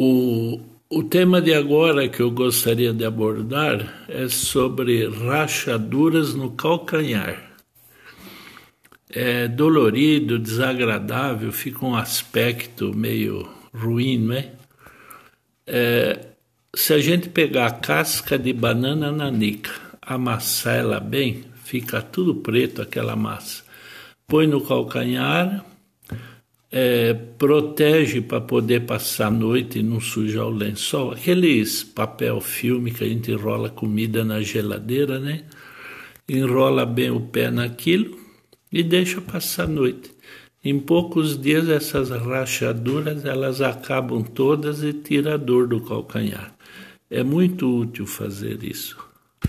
O, o tema de agora que eu gostaria de abordar é sobre rachaduras no calcanhar. É dolorido, desagradável, fica um aspecto meio ruim, não é? é se a gente pegar a casca de banana nanica, amassar ela bem, fica tudo preto aquela massa. Põe no calcanhar, é, protege para poder passar a noite e não sujar o lençol. Aqueles papel filme que a gente enrola comida na geladeira, né? Enrola bem o pé naquilo e deixa passar a noite. Em poucos dias essas rachaduras elas acabam todas e tira a dor do calcanhar. É muito útil fazer isso.